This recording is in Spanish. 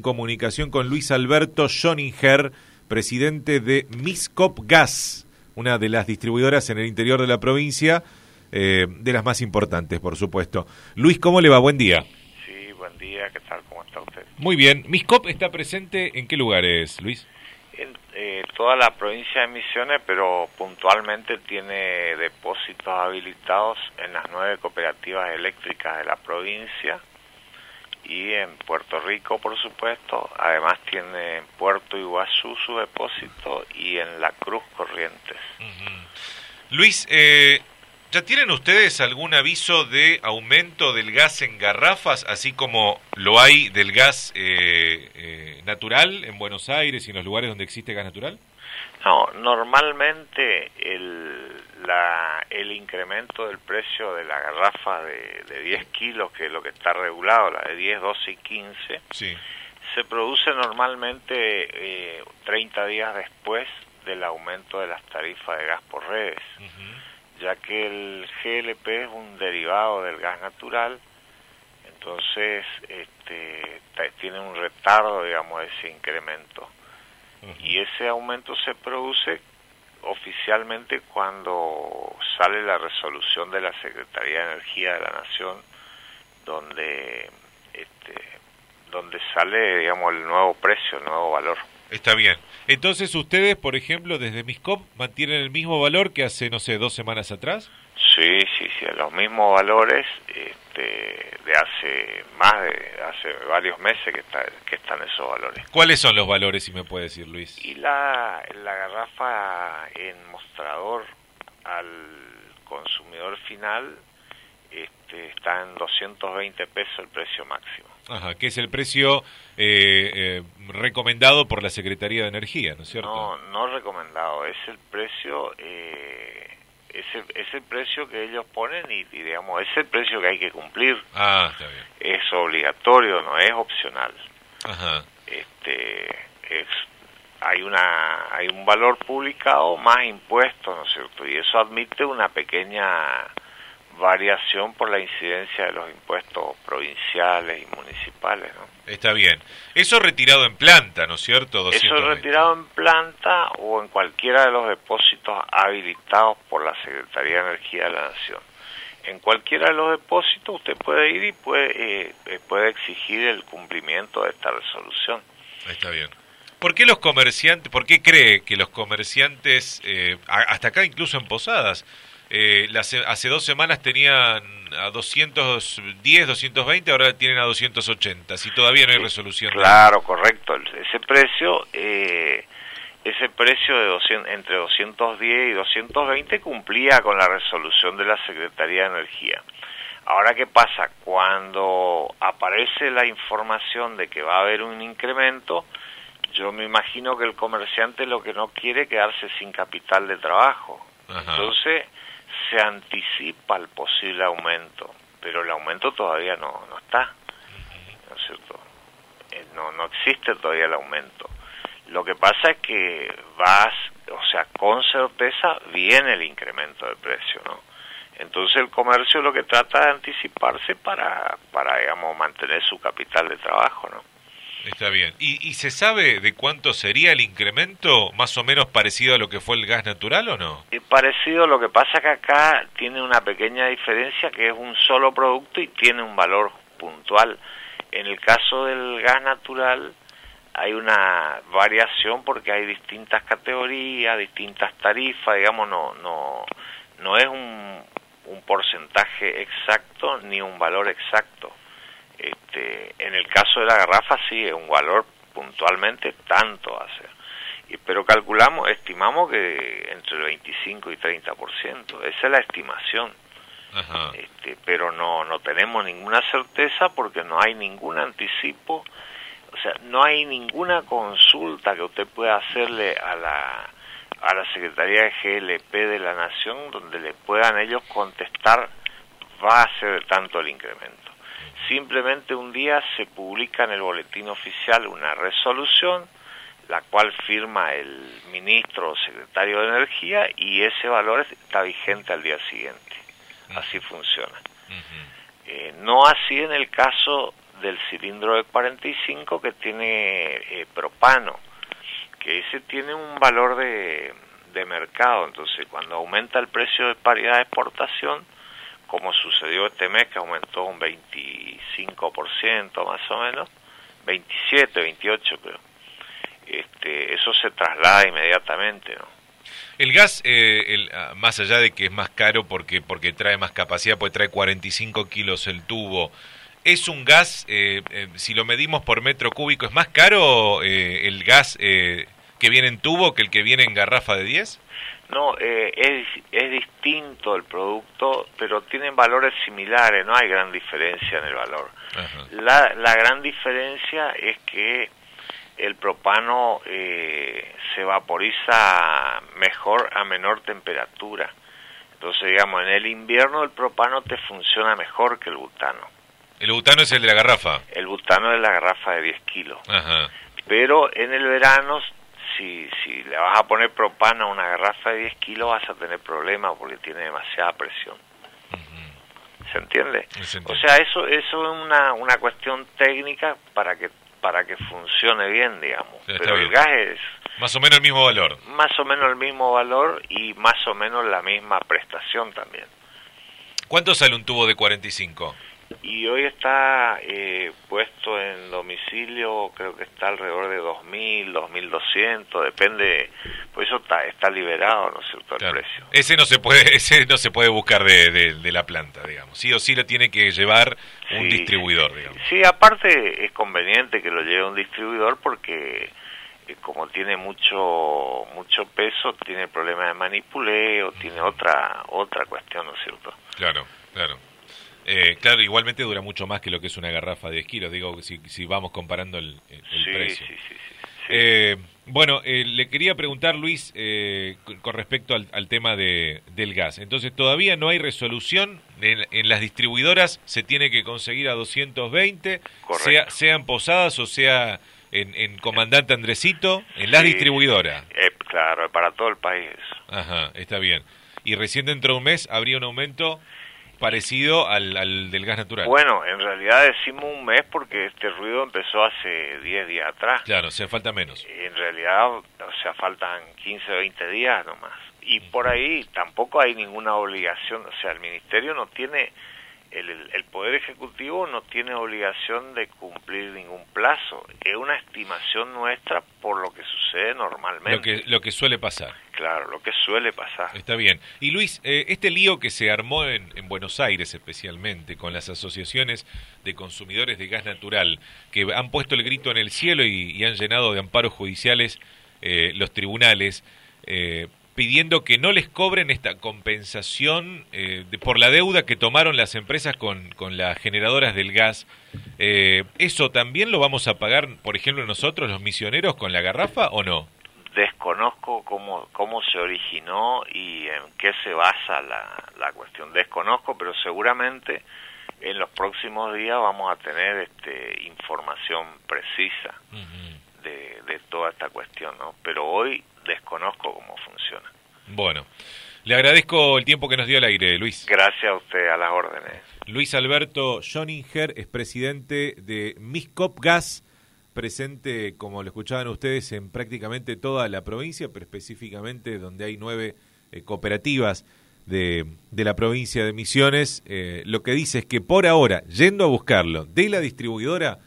comunicación con Luis Alberto Schoninger, presidente de Miscop Gas, una de las distribuidoras en el interior de la provincia, eh, de las más importantes, por supuesto. Luis, ¿cómo le va? Buen día. Sí, buen día, ¿qué tal? ¿Cómo está usted? Muy bien. ¿Miscop está presente en qué lugares, Luis? En eh, toda la provincia de Misiones, pero puntualmente tiene depósitos habilitados en las nueve cooperativas eléctricas de la provincia y en Puerto Rico, por supuesto. Además tiene en Puerto Iguazú su depósito y en La Cruz Corrientes. Luis, eh, ¿ya tienen ustedes algún aviso de aumento del gas en garrafas, así como lo hay del gas eh, eh, natural en Buenos Aires y en los lugares donde existe gas natural? No, normalmente el, la, el incremento del precio de la garrafa de, de 10 kilos, que es lo que está regulado, la de 10, 12 y 15, Sí. se produce normalmente eh, 30 días después del aumento de las tarifas de gas por redes, ya que el GLP es un derivado del gas natural, entonces este, tiene un retardo, digamos, ese incremento. Y ese aumento se produce oficialmente cuando sale la resolución de la Secretaría de Energía de la Nación, donde este, donde sale, digamos, el nuevo precio, el nuevo valor. Está bien. Entonces ustedes, por ejemplo, desde Miscop mantienen el mismo valor que hace, no sé, dos semanas atrás. Sí, sí, sí, los mismos valores este, de hace más de hace varios meses que, está, que están esos valores. ¿Cuáles son los valores, si me puede decir, Luis? Y la, la garrafa en mostrador al consumidor final este, está en 220 pesos el precio máximo. Ajá, que es el precio eh, eh, recomendado por la Secretaría de Energía, ¿no es cierto? No, no recomendado, es el precio, eh, es, el, es el precio que ellos ponen y, y, digamos, es el precio que hay que cumplir. Ah, está bien. Es obligatorio, no es opcional. Ajá. Este, es, hay una, hay un valor publicado más impuestos, ¿no es cierto? Y eso admite una pequeña variación por la incidencia de los impuestos provinciales y municipales, ¿no? Está bien. Eso retirado en planta, ¿no es cierto? Eso es 220. retirado en planta o en cualquiera de los depósitos habilitados por la Secretaría de Energía de la Nación. En cualquiera de los depósitos usted puede ir y puede, eh, eh, puede exigir el cumplimiento de esta resolución. Está bien. ¿Por qué los comerciantes, por qué cree que los comerciantes, eh, hasta acá incluso en Posadas, eh, las- hace dos semanas tenían a 210, 220, ahora tienen a 280, si todavía no hay resolución? Claro, correcto. Ese precio, eh, ese precio de 200, entre 210 y 220 cumplía con la resolución de la Secretaría de Energía. Ahora, ¿qué pasa? Cuando aparece la información de que va a haber un incremento, yo me imagino que el comerciante lo que no quiere es quedarse sin capital de trabajo. Ajá. Entonces, se anticipa el posible aumento, pero el aumento todavía no, no está. ¿no es cierto? Eh, no, no existe todavía el aumento. Lo que pasa es que vas, o sea, con certeza viene el incremento del precio, ¿no? Entonces el comercio lo que trata de anticiparse para, para digamos, mantener su capital de trabajo, ¿no? Está bien. ¿Y, ¿Y se sabe de cuánto sería el incremento, más o menos parecido a lo que fue el gas natural o no? Es parecido, lo que pasa que acá tiene una pequeña diferencia que es un solo producto y tiene un valor puntual. En el caso del gas natural hay una variación porque hay distintas categorías, distintas tarifas, digamos, no, no, no es un, un porcentaje exacto ni un valor exacto. Este, caso de la garrafa sí, es un valor puntualmente tanto va a ser. Y, pero calculamos, estimamos que entre el 25 y 30%, esa es la estimación. Ajá. Este, pero no, no tenemos ninguna certeza porque no hay ningún anticipo, o sea, no hay ninguna consulta que usted pueda hacerle a la, a la Secretaría de GLP de la Nación donde le puedan ellos contestar va a ser tanto el incremento. Simplemente un día se publica en el boletín oficial una resolución la cual firma el ministro o secretario de Energía y ese valor está vigente al día siguiente. Así funciona. Eh, no así en el caso del cilindro de 45 que tiene eh, propano, que ese tiene un valor de, de mercado. Entonces, cuando aumenta el precio de paridad de exportación, como sucedió este mes, que aumentó un 25% más o menos, 27, 28 creo, este, eso se traslada inmediatamente, ¿no? El gas, eh, el, ah, más allá de que es más caro porque, porque trae más capacidad, pues trae 45 kilos el tubo, ¿es un gas, eh, eh, si lo medimos por metro cúbico, es más caro el gas que viene en tubo que el que viene en garrafa de 10? No, es, es distinto el producto, pero tienen valores similares, no hay gran diferencia en el valor. La, la gran diferencia es que el propano eh, se vaporiza mejor a menor temperatura. Entonces, digamos, en el invierno el propano te funciona mejor que el butano. ¿El butano es el de la garrafa? El butano es la garrafa de 10 kilos. Pero en el verano, si, si le vas a poner propano a una garrafa de 10 kilos, vas a tener problemas porque tiene demasiada presión. ¿Se entiende? O sea, eso, eso es una, una cuestión técnica para que para que funcione bien, digamos. Pero el gas es... Más o menos el mismo valor. Más o menos el mismo valor y más o menos la misma prestación también. ¿Cuánto sale un tubo de 45? Y hoy está eh, puesto en domicilio, creo que está alrededor de 2.000, 2.200, depende, pues eso está, está liberado, ¿no es cierto?, el precio. Ese no se puede, ese no se puede buscar de, de, la planta, digamos. Sí o sí lo tiene que llevar un distribuidor, digamos. Sí, aparte es conveniente que lo lleve un distribuidor porque eh, como tiene mucho mucho peso, tiene problemas de manipuleo, tiene otra otra cuestión, ¿no es cierto? Claro, claro. Eh, claro, igualmente dura mucho más que lo que es una garrafa de 10 kilos, digo, si, si vamos comparando el, precio. Sí, sí, eh, bueno, eh, le quería preguntar, Luis, con respecto al, tema de, del gas. Entonces, todavía no hay resolución. En, las distribuidoras se tiene que conseguir a 220, sea, sean posadas o sea en, en Comandante Andresito, en las distribuidoras. claro, para todo el país. Ajá, está bien. Y recién dentro de un mes habría un aumento parecido al, al, del gas natural. Bueno, en realidad decimos un mes porque este ruido empezó hace 10 días atrás. Claro, o sea, falta menos. En realidad, o sea, faltan 15 o 20 días nomás. Y por ahí tampoco hay ninguna obligación, o sea, el ministerio no tiene el, el, Poder Ejecutivo no tiene obligación de cumplir ningún plazo. Es una estimación nuestra por lo que sucede normalmente. Lo que, lo que suele pasar. Claro, lo que suele pasar. Está bien. Y Luis, eh, este lío que se armó en, en, Buenos Aires especialmente con las asociaciones de consumidores de gas natural, que han puesto el grito en el cielo y, han llenado de amparos judiciales eh, los tribunales, eh, pidiendo que no les cobren esta compensación eh, por la deuda que tomaron las empresas con, con las generadoras del gas. Eh, ¿Eso también lo vamos a pagar, por ejemplo, nosotros, los misioneros, con la garrafa o no? Desconozco cómo, cómo se originó y en qué se basa la, la cuestión. Desconozco, pero seguramente en los próximos días vamos a tener este, información precisa de, de toda esta cuestión, ¿no? Pero hoy desconozco cómo funciona. Bueno, le agradezco el tiempo que nos dio el aire, Luis. Gracias a usted, a las órdenes. Luis Alberto Joninger es presidente de Miscop Gas, presente, como lo escuchaban ustedes, en prácticamente toda la provincia, pero específicamente donde hay nueve eh, cooperativas de, de, la provincia de Misiones. Eh, lo que dice es que por ahora, yendo a buscarlo de la distribuidora,